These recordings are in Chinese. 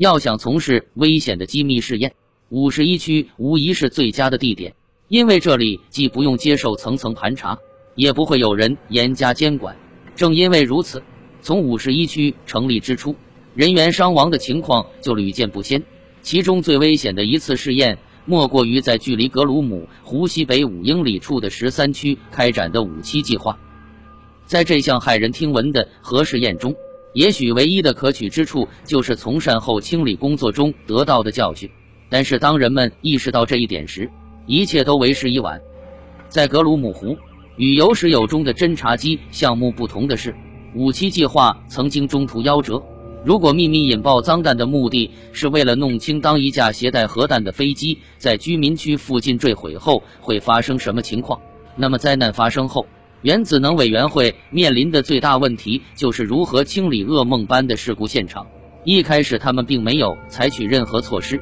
要想从事危险的机密试验，五十一区无疑是最佳的地点，因为这里既不用接受层层盘查，也不会有人严加监管。正因为如此，从五十一区成立之初，人员伤亡的情况就屡见不鲜。其中最危险的一次试验，莫过于在距离格鲁姆湖西北五英里处的十三区开展的五七计划。在这项骇人听闻的核试验中，也许唯一的可取之处就是从善后清理工作中得到的教训。但是，当人们意识到这一点时，一切都为时已晚。在格鲁姆湖。与有始有终的侦察机项目不同的是，五七计划曾经中途夭折。如果秘密引爆脏弹的目的是为了弄清当一架携带核弹的飞机在居民区附近坠毁后会发生什么情况，那么灾难发生后，原子能委员会面临的最大问题就是如何清理噩梦般的事故现场。一开始，他们并没有采取任何措施，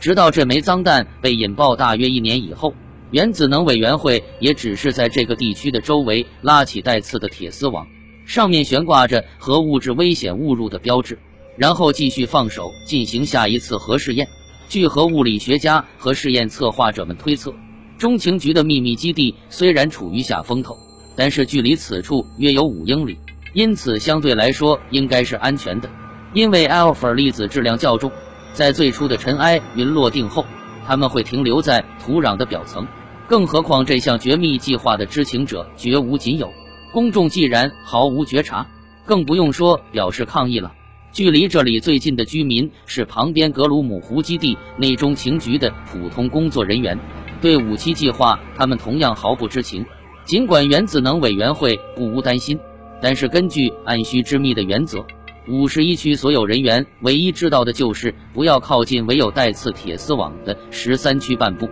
直到这枚脏弹被引爆大约一年以后。原子能委员会也只是在这个地区的周围拉起带刺的铁丝网，上面悬挂着核物质危险误入的标志，然后继续放手进行下一次核试验。据核物理学家和试验策划者们推测，中情局的秘密基地虽然处于下风头，但是距离此处约有五英里，因此相对来说应该是安全的。因为 alpha 粒子质量较重，在最初的尘埃云落定后，它们会停留在土壤的表层。更何况这项绝密计划的知情者绝无仅有，公众既然毫无觉察，更不用说表示抗议了。距离这里最近的居民是旁边格鲁姆湖基地内中情局的普通工作人员，对五七计划他们同样毫不知情。尽管原子能委员会不无担心，但是根据按需之密的原则，五十一区所有人员唯一知道的就是不要靠近唯有带刺铁丝网的十三区半部。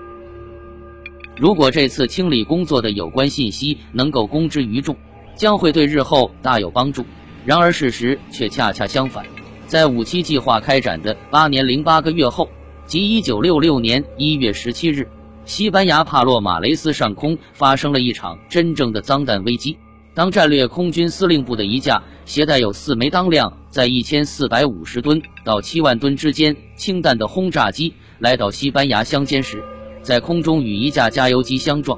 如果这次清理工作的有关信息能够公之于众，将会对日后大有帮助。然而事实却恰恰相反，在五七计划开展的八年零八个月后，即一九六六年一月十七日，西班牙帕洛马雷斯上空发生了一场真正的脏弹危机。当战略空军司令部的一架携带有四枚当量在一千四百五十吨到七万吨之间氢弹的轰炸机来到西班牙乡间时，在空中与一架加油机相撞。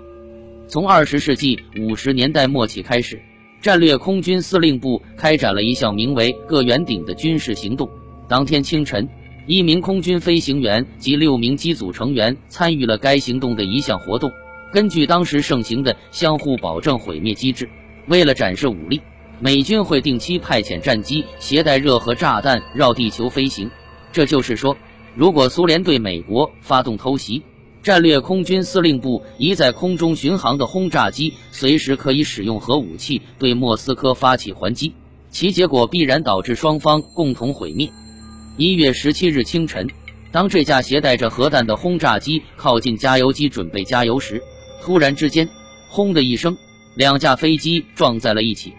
从二十世纪五十年代末起开始，战略空军司令部开展了一项名为“各圆顶”的军事行动。当天清晨，一名空军飞行员及六名机组成员参与了该行动的一项活动。根据当时盛行的相互保证毁灭机制，为了展示武力，美军会定期派遣战机携带热核炸弹绕地球飞行。这就是说，如果苏联对美国发动偷袭，战略空军司令部一在空中巡航的轰炸机随时可以使用核武器对莫斯科发起还击，其结果必然导致双方共同毁灭。一月十七日清晨，当这架携带着核弹的轰炸机靠近加油机准备加油时，突然之间，轰的一声，两架飞机撞在了一起。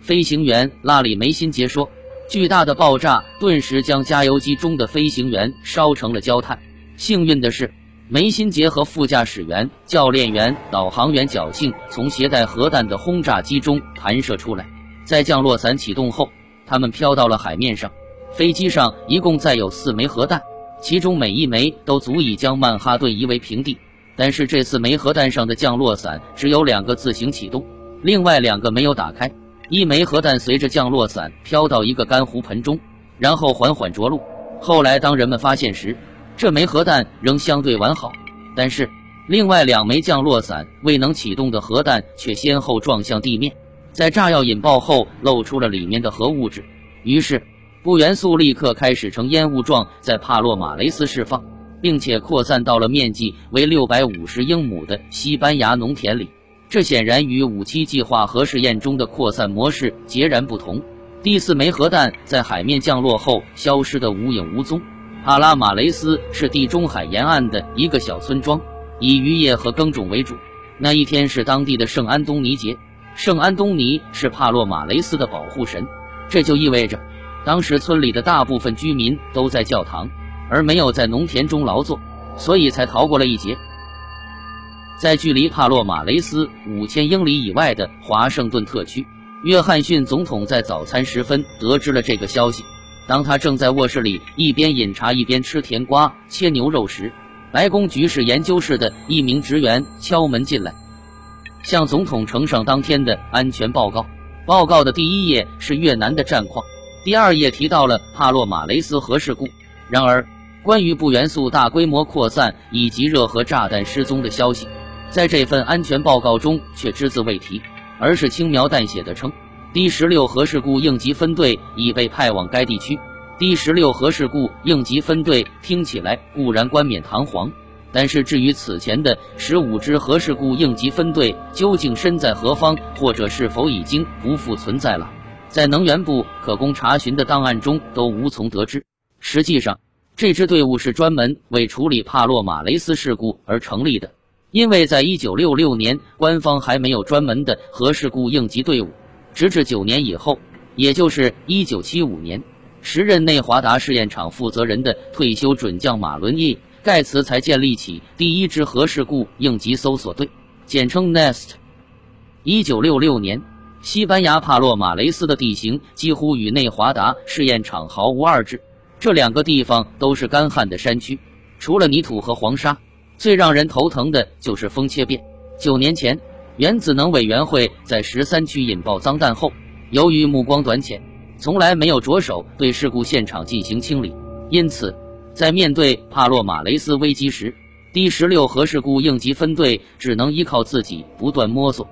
飞行员拉里梅辛杰说：“巨大的爆炸顿时将加油机中的飞行员烧成了焦炭。幸运的是。”梅辛杰和副驾驶员、教练员、导航员侥幸从携带核弹的轰炸机中弹射出来，在降落伞启动后，他们飘到了海面上。飞机上一共载有四枚核弹，其中每一枚都足以将曼哈顿夷为平地。但是这四枚核弹上的降落伞只有两个自行启动，另外两个没有打开。一枚核弹随着降落伞飘到一个干湖盆中，然后缓缓着陆。后来当人们发现时，这枚核弹仍相对完好，但是另外两枚降落伞未能启动的核弹却先后撞向地面，在炸药引爆后露出了里面的核物质，于是钚元素立刻开始呈烟雾状在帕洛马雷斯释放，并且扩散到了面积为六百五十英亩的西班牙农田里。这显然与五七计划核试验中的扩散模式截然不同。第四枚核弹在海面降落后消失得无影无踪。帕拉马雷斯是地中海沿岸的一个小村庄，以渔业和耕种为主。那一天是当地的圣安东尼节，圣安东尼是帕洛马雷斯的保护神，这就意味着，当时村里的大部分居民都在教堂，而没有在农田中劳作，所以才逃过了一劫。在距离帕洛马雷斯五千英里以外的华盛顿特区，约翰逊总统在早餐时分得知了这个消息。当他正在卧室里一边饮茶一边吃甜瓜、切牛肉时，白宫局势研究室的一名职员敲门进来，向总统呈上当天的安全报告。报告的第一页是越南的战况，第二页提到了帕洛马雷斯核事故。然而，关于钚元素大规模扩散以及热核炸弹失踪的消息，在这份安全报告中却只字未提，而是轻描淡写的称，第十六核事故应急分队已被派往该地区。第十六核事故应急分队听起来固然冠冕堂皇。但是，至于此前的十五支核事故应急分队究竟身在何方，或者是否已经不复存在了，在能源部可供查询的档案中都无从得知。实际上，这支队伍是专门为处理帕洛马雷斯事故而成立的，因为在一九六六年，官方还没有专门的核事故应急队伍，直至九年以后，也就是一九七五年，时任内华达试验场负责人的退休准将马伦伊。盖茨才建立起第一支核事故应急搜索队，简称 NEST。一九六六年，西班牙帕洛马雷斯的地形几乎与内华达试验场毫无二致，这两个地方都是干旱的山区，除了泥土和黄沙，最让人头疼的就是风切变。九年前，原子能委员会在十三区引爆脏弹后，由于目光短浅，从来没有着手对事故现场进行清理，因此。在面对帕洛马雷斯危机时，第十六核事故应急分队只能依靠自己不断摸索。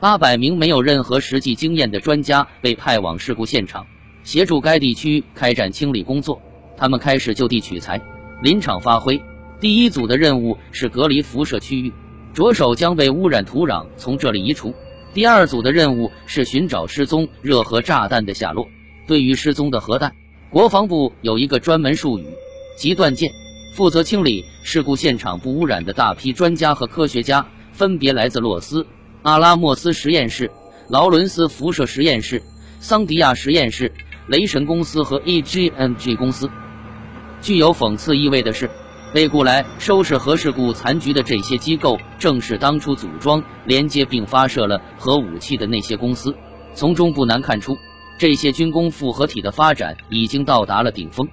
八百名没有任何实际经验的专家被派往事故现场，协助该地区开展清理工作。他们开始就地取材，临场发挥。第一组的任务是隔离辐射区域，着手将被污染土壤从这里移除。第二组的任务是寻找失踪热核炸弹的下落。对于失踪的核弹，国防部有一个专门术语。极断剑负责清理事故现场不污染的大批专家和科学家，分别来自洛斯、阿拉莫斯实验室、劳伦斯辐射实验室、桑迪亚实验室、雷神公司和 EGMG 公司。具有讽刺意味的是，被雇来收拾核事故残局的这些机构，正是当初组装、连接并发射了核武器的那些公司。从中不难看出，这些军工复合体的发展已经到达了顶峰。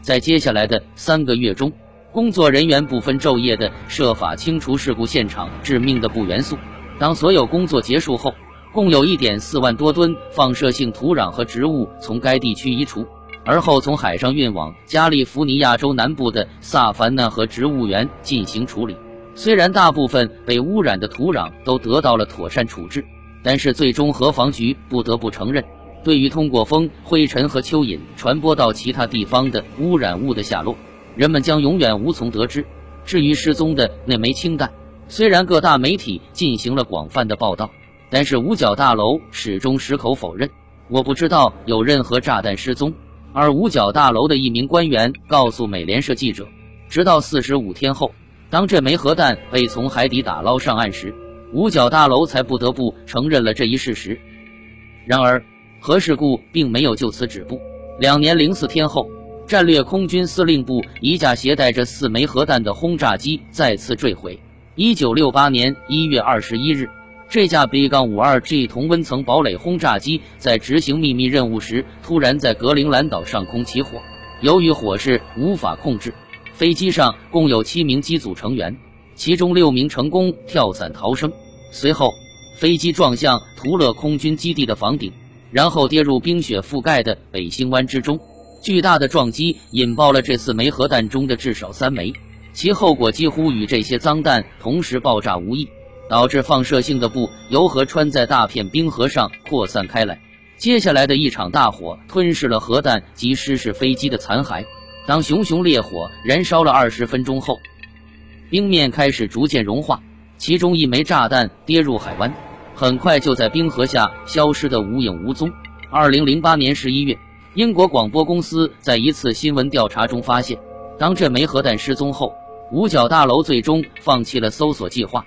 在接下来的三个月中，工作人员不分昼夜地设法清除事故现场致命的不元素。当所有工作结束后，共有一点四万多吨放射性土壤和植物从该地区移除，而后从海上运往加利福尼亚州南部的萨凡纳和植物园进行处理。虽然大部分被污染的土壤都得到了妥善处置，但是最终核防局不得不承认。对于通过风、灰尘和蚯蚓传播到其他地方的污染物的下落，人们将永远无从得知。至于失踪的那枚氢弹，虽然各大媒体进行了广泛的报道，但是五角大楼始终矢口否认。我不知道有任何炸弹失踪。而五角大楼的一名官员告诉美联社记者，直到四十五天后，当这枚核弹被从海底打捞上岸时，五角大楼才不得不承认了这一事实。然而。核事故并没有就此止步。两年零四天后，战略空军司令部一架携带着四枚核弹的轰炸机再次坠毁。一九六八年一月二十一日，这架 B 杠五二 G 同温层堡垒轰炸机在执行秘密任务时，突然在格陵兰岛上空起火。由于火势无法控制，飞机上共有七名机组成员，其中六名成功跳伞逃生。随后，飞机撞向图勒空军基地的房顶。然后跌入冰雪覆盖的北星湾之中，巨大的撞击引爆了这四枚核弹中的至少三枚，其后果几乎与这些脏弹同时爆炸无异，导致放射性的布由河穿在大片冰河上扩散开来。接下来的一场大火吞噬了核弹及失事飞机的残骸。当熊熊烈火燃烧了二十分钟后，冰面开始逐渐融化，其中一枚炸弹跌入海湾。很快就在冰河下消失得无影无踪。二零零八年十一月，英国广播公司在一次新闻调查中发现，当这枚核弹失踪后，五角大楼最终放弃了搜索计划。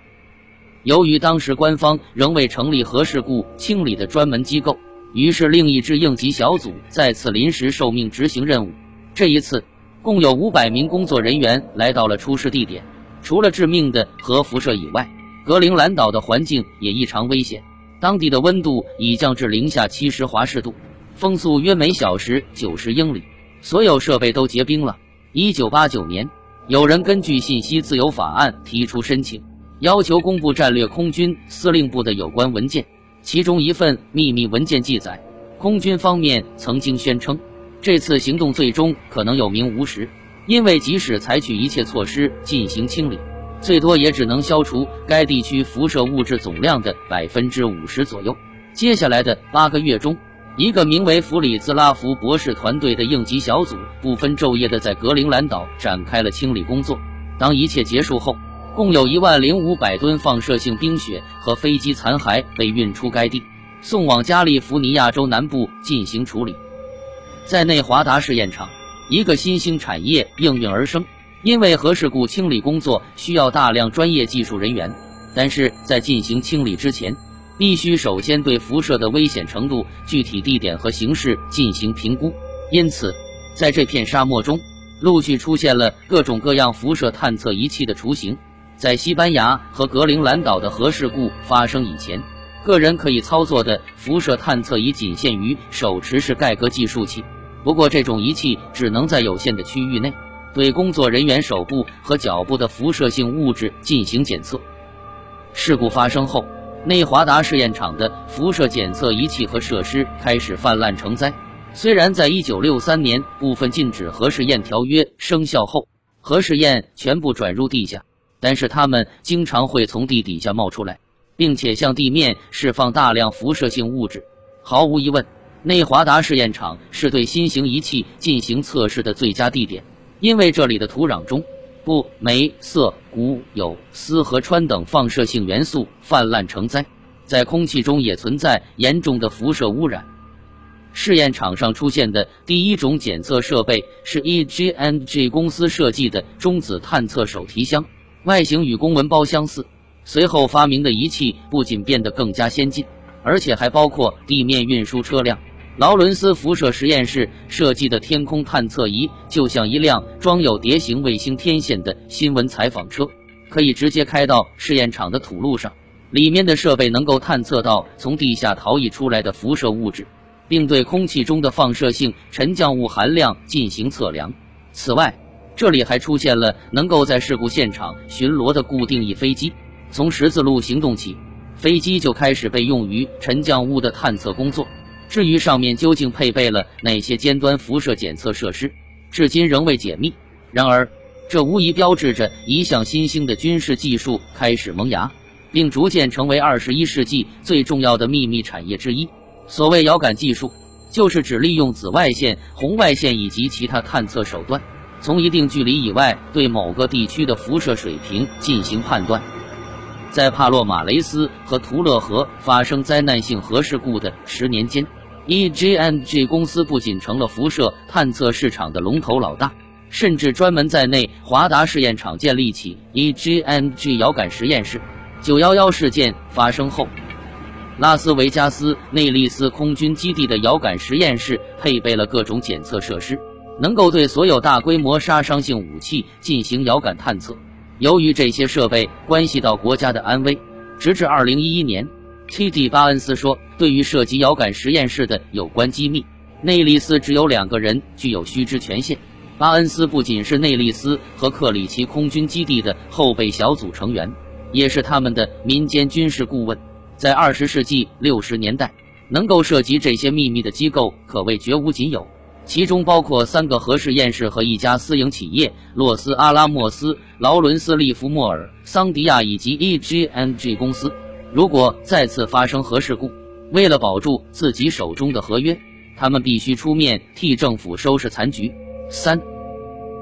由于当时官方仍未成立核事故清理的专门机构，于是另一支应急小组再次临时受命执行任务。这一次，共有五百名工作人员来到了出事地点。除了致命的核辐射以外，格陵兰岛的环境也异常危险，当地的温度已降至零下七十华氏度，风速约每小时九十英里，所有设备都结冰了。一九八九年，有人根据信息自由法案提出申请，要求公布战略空军司令部的有关文件。其中一份秘密文件记载，空军方面曾经宣称，这次行动最终可能有名无实，因为即使采取一切措施进行清理，最多也只能消除该地区辐射物质总量的百分之五十左右。接下来的八个月中，一个名为弗里兹拉夫博士团队的应急小组不分昼夜地在格陵兰岛展开了清理工作。当一切结束后，共有一万零五百吨放射性冰雪和飞机残骸被运出该地，送往加利福尼亚州南部进行处理。在内华达试验场，一个新兴产业应运而生。因为核事故清理工作需要大量专业技术人员，但是在进行清理之前，必须首先对辐射的危险程度、具体地点和形式进行评估。因此，在这片沙漠中，陆续出现了各种各样辐射探测仪器的雏形。在西班牙和格陵兰岛的核事故发生以前，个人可以操作的辐射探测仪仅限于手持式盖格计数器。不过，这种仪器只能在有限的区域内对工作人员手部和脚部的辐射性物质进行检测。事故发生后，内华达试验场的辐射检测仪器和设施开始泛滥成灾。虽然在1963年部分禁止核试验条约生效后，核试验全部转入地下。但是它们经常会从地底下冒出来，并且向地面释放大量辐射性物质。毫无疑问，内华达试验场是对新型仪器进行测试的最佳地点，因为这里的土壤中钚、镁、铯、钴、铀、锶和氚等放射性元素泛滥成灾，在空气中也存在严重的辐射污染。试验场上出现的第一种检测设备是 EGNG 公司设计的中子探测手提箱。外形与公文包相似，随后发明的仪器不仅变得更加先进，而且还包括地面运输车辆。劳伦斯辐射实验室设计的天空探测仪就像一辆装有碟形卫星天线的新闻采访车，可以直接开到试验场的土路上。里面的设备能够探测到从地下逃逸出来的辐射物质，并对空气中的放射性沉降物含量进行测量。此外，这里还出现了能够在事故现场巡逻的固定翼飞机。从十字路行动起，飞机就开始被用于沉降物的探测工作。至于上面究竟配备了哪些尖端辐射检测设施，至今仍未解密。然而，这无疑标志着一项新兴的军事技术开始萌芽，并逐渐成为二十一世纪最重要的秘密产业之一。所谓遥感技术，就是指利用紫外线、红外线以及其他探测手段。从一定距离以外对某个地区的辐射水平进行判断。在帕洛马雷斯和图勒河发生灾难性核事故的十年间，EGNG 公司不仅成了辐射探测市场的龙头老大，甚至专门在内华达试验场建立起 EGNG 遥感实验室。九幺幺事件发生后，拉斯维加斯内利斯空军基地的遥感实验室配备了各种检测设施。能够对所有大规模杀伤性武器进行遥感探测。由于这些设备关系到国家的安危，直至二零一一年，T.D. 巴恩斯说，对于涉及遥感实验室的有关机密，内利斯只有两个人具有须知权限。巴恩斯不仅是内利斯和克里奇空军基地的后备小组成员，也是他们的民间军事顾问。在二十世纪六十年代，能够涉及这些秘密的机构可谓绝无仅有。其中包括三个核试验室和一家私营企业——洛斯阿拉莫斯、劳伦斯利弗莫尔、桑迪亚以及 EGNG 公司。如果再次发生核事故，为了保住自己手中的合约，他们必须出面替政府收拾残局。三，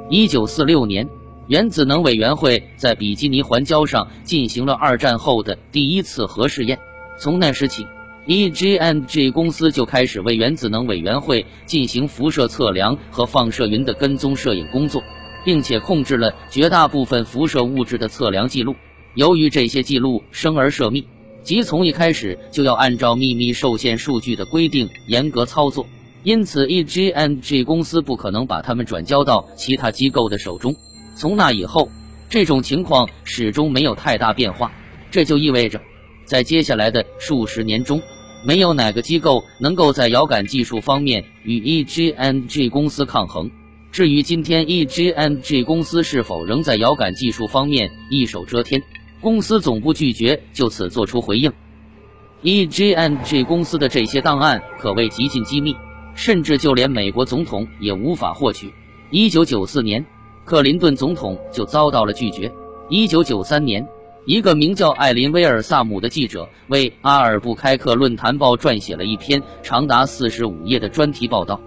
一九四六年，原子能委员会在比基尼环礁上进行了二战后的第一次核试验。从那时起。EGNG 公司就开始为原子能委员会进行辐射测量和放射云的跟踪摄影工作，并且控制了绝大部分辐射物质的测量记录。由于这些记录生而涉密，即从一开始就要按照秘密受限数据的规定严格操作，因此 EGNG 公司不可能把它们转交到其他机构的手中。从那以后，这种情况始终没有太大变化。这就意味着，在接下来的数十年中，没有哪个机构能够在遥感技术方面与 EGNG 公司抗衡。至于今天 EGNG 公司是否仍在遥感技术方面一手遮天，公司总部拒绝就此作出回应。EGNG 公司的这些档案可谓极尽机密，甚至就连美国总统也无法获取。一九九四年，克林顿总统就遭到了拒绝。一九九三年，一个名叫艾琳·威尔萨姆的记者为阿尔布开克论坛报撰写了一篇长达四十五页的专题报道。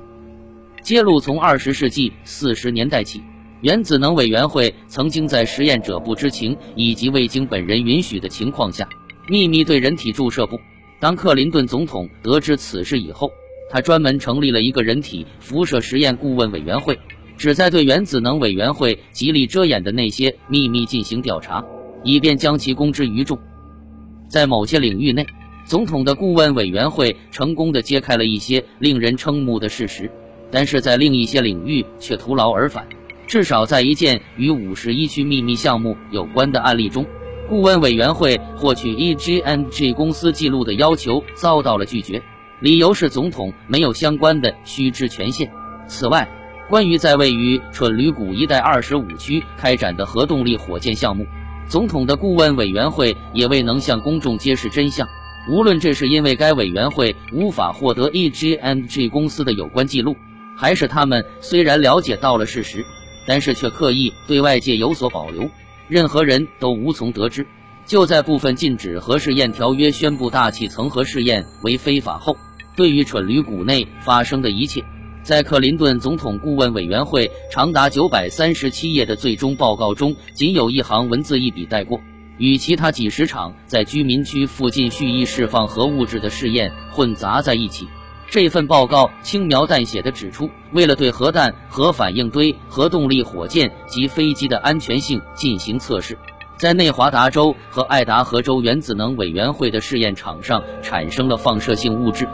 揭露从二十世纪四十年代起，原子能委员会曾经在实验者不知情以及未经本人允许的情况下，秘密对人体注射部。当克林顿总统得知此事以后，他专门成立了一个人体辐射实验顾问委员会，旨在对原子能委员会极力遮掩的那些秘密进行调查，以便将其公之于众。在某些领域内，总统的顾问委员会成功的揭开了一些令人瞠目的事实。但是在另一些领域却徒劳而返，至少在一件与五十一区秘密项目有关的案例中，顾问委员会获取 EGNG 公司记录的要求遭到了拒绝，理由是总统没有相关的须知权限。此外，关于在位于蠢驴谷一带二十五区开展的核动力火箭项目，总统的顾问委员会也未能向公众揭示真相。无论这是因为该委员会无法获得 EGNG 公司的有关记录。还是他们虽然了解到了事实，但是却刻意对外界有所保留，任何人都无从得知。就在部分禁止核试验条约宣布大气层核试验为非法后，对于蠢驴谷内发生的一切，在克林顿总统顾问委员会长达九百三十七页的最终报告中，仅有一行文字一笔带过，与其他几十场在居民区附近蓄意释放核物质的试验混杂在一起。这份报告轻描淡写地指出，为了对核弹、核反应堆、核动力火箭及飞机的安全性进行测试，在内华达州和爱达荷州原子能委员会的试验场上产生了放射性物质。